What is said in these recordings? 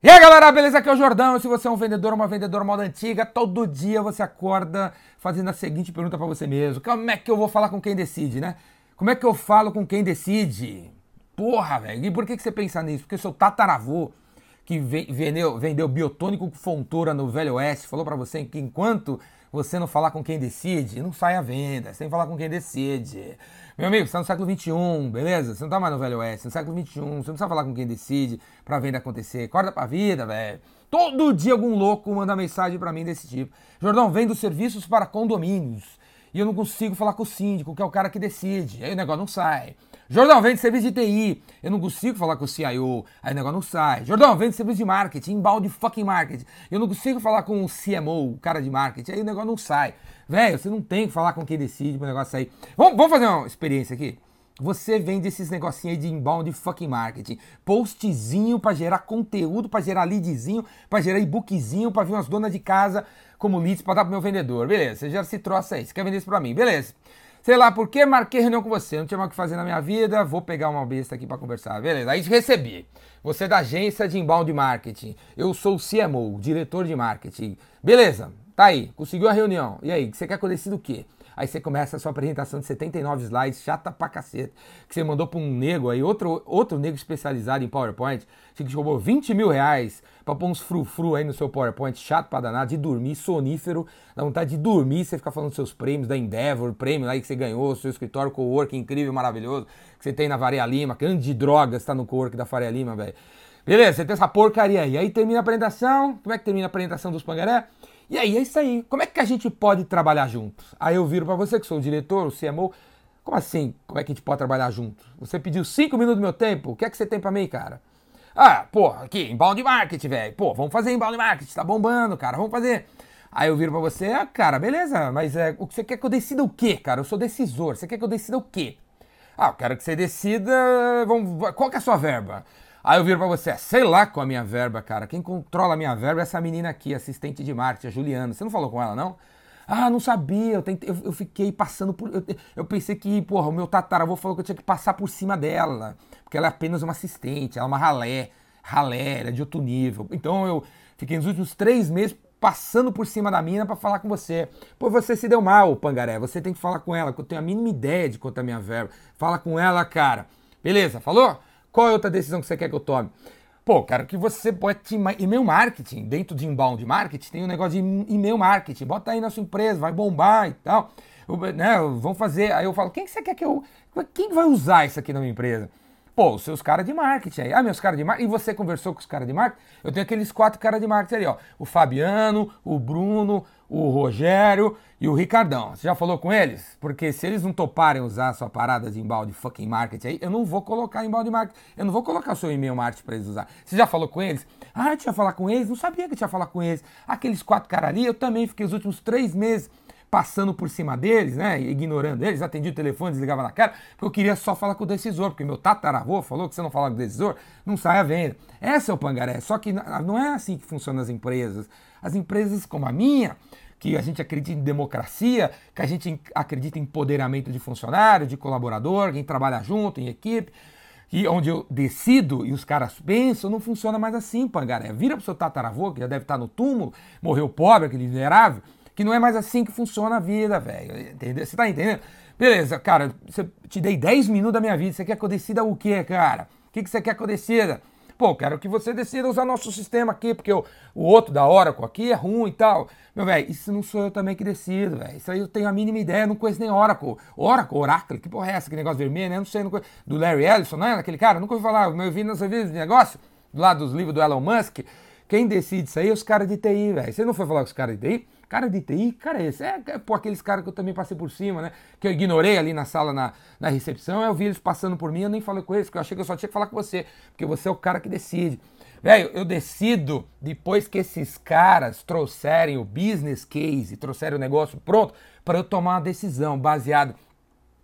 E aí galera, beleza? Aqui é o Jordão. Se você é um vendedor uma vendedora moda antiga, todo dia você acorda fazendo a seguinte pergunta para você mesmo: Como é que eu vou falar com quem decide, né? Como é que eu falo com quem decide? Porra, velho. E por que, que você pensa nisso? Porque seu tataravô, que vendeu, vendeu biotônico com fontura no Velho Oeste, falou para você que enquanto você não falar com quem decide, não sai a venda. Você tem que falar com quem decide. Meu amigo, você está no século XXI, beleza? Você não está mais no Velho Oeste, no século XXI. Você não precisa falar com quem decide para a venda acontecer. Acorda pra vida, velho. Todo dia algum louco manda mensagem para mim desse tipo. Jordão, vendo serviços para condomínios e eu não consigo falar com o síndico, que é o cara que decide. Aí o negócio não sai. Jordão, vende serviço de TI. Eu não consigo falar com o CIO. Aí o negócio não sai. Jordão, vende serviço de marketing, embalde fucking marketing. Eu não consigo falar com o CMO, o cara de marketing. Aí o negócio não sai. Velho, você não tem que falar com quem decide para o negócio sair. Vamos, vamos fazer uma experiência aqui? Você vende esses negocinhos aí de inbound fucking marketing. Postzinho para gerar conteúdo, para gerar leadzinho, para gerar e-bookzinho, para vir umas donas de casa como leads para dar pro meu vendedor. Beleza, você já se troça aí, você quer vender isso para mim. Beleza. Sei lá por que marquei reunião com você, não tinha mais o que fazer na minha vida, vou pegar uma besta aqui para conversar. Beleza, aí recebi. Você é da agência de inbound marketing. Eu sou o CMO, diretor de marketing. Beleza, tá aí, conseguiu a reunião. E aí, você quer que eu decida o quê? Aí você começa a sua apresentação de 79 slides, chata pra cacete, que você mandou pra um nego aí, outro, outro nego especializado em PowerPoint, que te roubou 20 mil reais pra pôr uns frufru aí no seu PowerPoint, chato pra danar, de dormir, sonífero, dá vontade de dormir, você fica falando dos seus prêmios da Endeavor, prêmio aí que você ganhou, seu escritório co-work incrível, maravilhoso, que você tem na Faria Lima, que de drogas tá no co-work da Faria Lima, velho. Beleza, você tem essa porcaria aí. Aí termina a apresentação. Como é que termina a apresentação dos pangaré? E aí é isso aí. Como é que a gente pode trabalhar juntos? Aí eu viro para você, que sou o diretor, o CMO. Como assim? Como é que a gente pode trabalhar juntos? Você pediu cinco minutos do meu tempo? O que é que você tem para mim, cara? Ah, pô, aqui, inbound marketing, velho. Pô, vamos fazer inbound marketing, tá bombando, cara, vamos fazer. Aí eu viro pra você, ah, cara, beleza, mas é, o que você quer que eu decida o quê, cara? Eu sou decisor, você quer que eu decida o quê? Ah, eu quero que você decida, vamos, qual que é a sua verba? Aí eu viro pra você, sei lá com a minha verba, cara. Quem controla a minha verba é essa menina aqui, assistente de marketing, a Juliana. Você não falou com ela, não? Ah, não sabia, eu, tentei, eu, eu fiquei passando por. Eu, eu, pensei que, porra, o meu tataravô falou que eu tinha que passar por cima dela. Porque ela é apenas uma assistente, ela é uma ralé, ralé, ela é de outro nível. Então eu fiquei nos últimos três meses passando por cima da mina para falar com você. Pô, você se deu mal, Pangaré. Você tem que falar com ela, que eu tenho a mínima ideia de quanto é a minha verba. Fala com ela, cara. Beleza, falou? Qual é outra decisão que você quer que eu tome? Pô, quero que você bote e-mail marketing. Dentro de inbound marketing tem um negócio de e-mail marketing. Bota aí na sua empresa, vai bombar e tal. Né, vão fazer. Aí eu falo, quem que você quer que eu. Quem vai usar isso aqui na minha empresa? Pô, os seus caras de marketing aí. Ah, meus caras de marketing. E você conversou com os caras de marketing? Eu tenho aqueles quatro caras de marketing ali, ó. O Fabiano, o Bruno, o Rogério e o Ricardão. Você já falou com eles? Porque se eles não toparem usar a sua parada de embalde fucking marketing aí, eu não vou colocar embalde marketing. Eu não vou colocar o seu e-mail marketing para eles usar. Você já falou com eles? Ah, eu tinha falar com eles? Não sabia que tinha falar com eles. Aqueles quatro caras ali, eu também fiquei os últimos três meses passando por cima deles, né, ignorando eles, atendi o telefone, desligava na cara, porque eu queria só falar com o decisor, porque meu tataravô falou que se não falar com o decisor, não sai a venda. Essa é o pangaré, só que não é assim que funcionam as empresas. As empresas como a minha, que a gente acredita em democracia, que a gente acredita em empoderamento de funcionário, de colaborador, quem trabalha junto, em equipe, e onde eu decido e os caras pensam, não funciona mais assim, pangaré. Vira pro seu tataravô, que já deve estar no túmulo, morreu pobre, aquele miserável, que não é mais assim que funciona a vida, velho. Você tá entendendo? Beleza, cara, você, te dei 10 minutos da minha vida. Você quer que eu decida o quê, cara? O que, que você quer que eu decida? Pô, quero que você decida usar nosso sistema aqui, porque o, o outro da Oracle aqui é ruim e tal. Meu velho, isso não sou eu também que decido, velho. Isso aí eu tenho a mínima ideia, não conheço nem Oracle. Oracle, Oracle, que porra é essa? Que negócio vermelho, né? Não sei, não conheço. Do Larry Ellison, né? Aquele cara, nunca ouvi falar. Eu vi nos vídeos de negócio, do lado dos livros do Elon Musk. Quem decide isso aí é os caras de TI, velho. Você não foi falar com os caras de TI? Cara de TI, cara, esse é, é aqueles caras que eu também passei por cima, né? Que eu ignorei ali na sala, na, na recepção. Eu vi eles passando por mim, eu nem falei com eles, porque eu achei que eu só tinha que falar com você, porque você é o cara que decide. Velho, eu decido depois que esses caras trouxerem o business case, trouxerem o negócio pronto, para eu tomar uma decisão baseado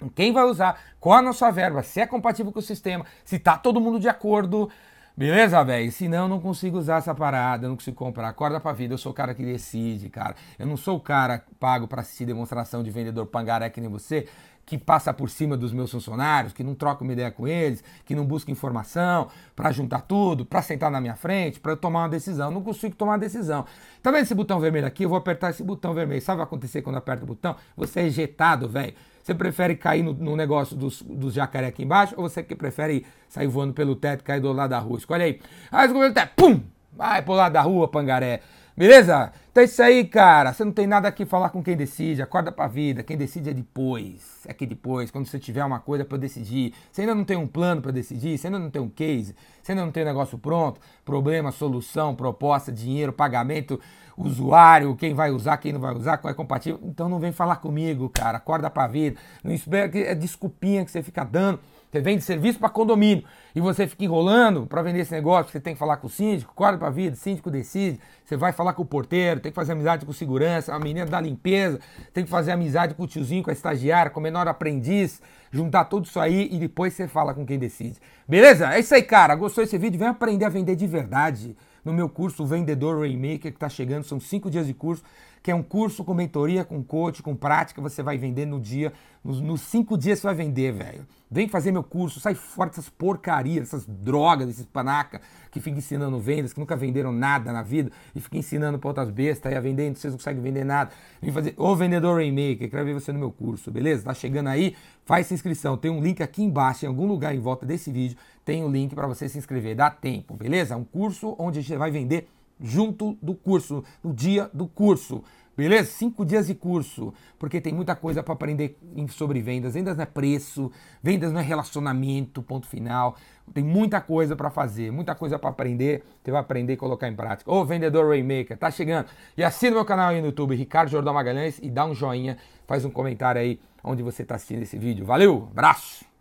em quem vai usar, qual a nossa verba, se é compatível com o sistema, se tá todo mundo de acordo. Beleza, velho? Senão eu não consigo usar essa parada, eu não consigo comprar. Acorda pra vida, eu sou o cara que decide, cara. Eu não sou o cara pago para assistir demonstração de vendedor pangaré que nem você, que passa por cima dos meus funcionários, que não troca uma ideia com eles, que não busca informação para juntar tudo, para sentar na minha frente, para eu tomar uma decisão. não consigo tomar uma decisão. Tá vendo esse botão vermelho aqui? Eu vou apertar esse botão vermelho. Sabe o que vai acontecer quando aperta o botão? Você é ejetado, velho. Você prefere cair no, no negócio dos, dos jacaré aqui embaixo ou você que prefere sair voando pelo teto e cair do lado da rua? Escolhe aí. Ah, escolhe o teto. Pum! Vai pro lado da rua, pangaré. Beleza? Então é isso aí, cara. Você não tem nada aqui falar com quem decide. Acorda pra vida. Quem decide é depois. É que depois, quando você tiver uma coisa para decidir. Você ainda não tem um plano para decidir. Você ainda não tem um case. Você ainda não tem um negócio pronto. Problema, solução, proposta, dinheiro, pagamento, usuário, quem vai usar, quem não vai usar, qual é compatível. Então não vem falar comigo, cara. Acorda pra vida. Não espera que é desculpinha que você fica dando você vende serviço para condomínio e você fica enrolando para vender esse negócio, você tem que falar com o síndico, acorda para a vida, síndico decide, você vai falar com o porteiro, tem que fazer amizade com o segurança, a menina da limpeza, tem que fazer amizade com o tiozinho, com a estagiária, com o menor aprendiz, juntar tudo isso aí e depois você fala com quem decide. Beleza? É isso aí, cara. Gostou desse vídeo? Vem aprender a vender de verdade no meu curso Vendedor Rainmaker, que está chegando, são cinco dias de curso que é um curso com mentoria, com coach, com prática, você vai vender no dia, nos, nos cinco dias você vai vender, velho. Vem fazer meu curso, sai fora dessas porcarias, dessas drogas, desses panaca que fica ensinando vendas, que nunca venderam nada na vida e fica ensinando para outras bestas aí a vender, vocês não conseguem vender nada. Vem fazer o vendedor Rainmaker, quero ver você no meu curso, beleza? Tá chegando aí, faz sua inscrição. Tem um link aqui embaixo, em algum lugar em volta desse vídeo, tem o um link para você se inscrever. Dá tempo, beleza? Um curso onde a gente vai vender junto do curso, no dia do curso. Beleza? Cinco dias de curso, porque tem muita coisa para aprender sobre vendas. Vendas não é preço, vendas não é relacionamento, ponto final. Tem muita coisa para fazer, muita coisa para aprender. Você vai aprender e colocar em prática. Ô, vendedor Rainmaker, tá chegando. E assina meu canal aí no YouTube, Ricardo Jordão Magalhães, e dá um joinha, faz um comentário aí onde você está assistindo esse vídeo. Valeu, abraço!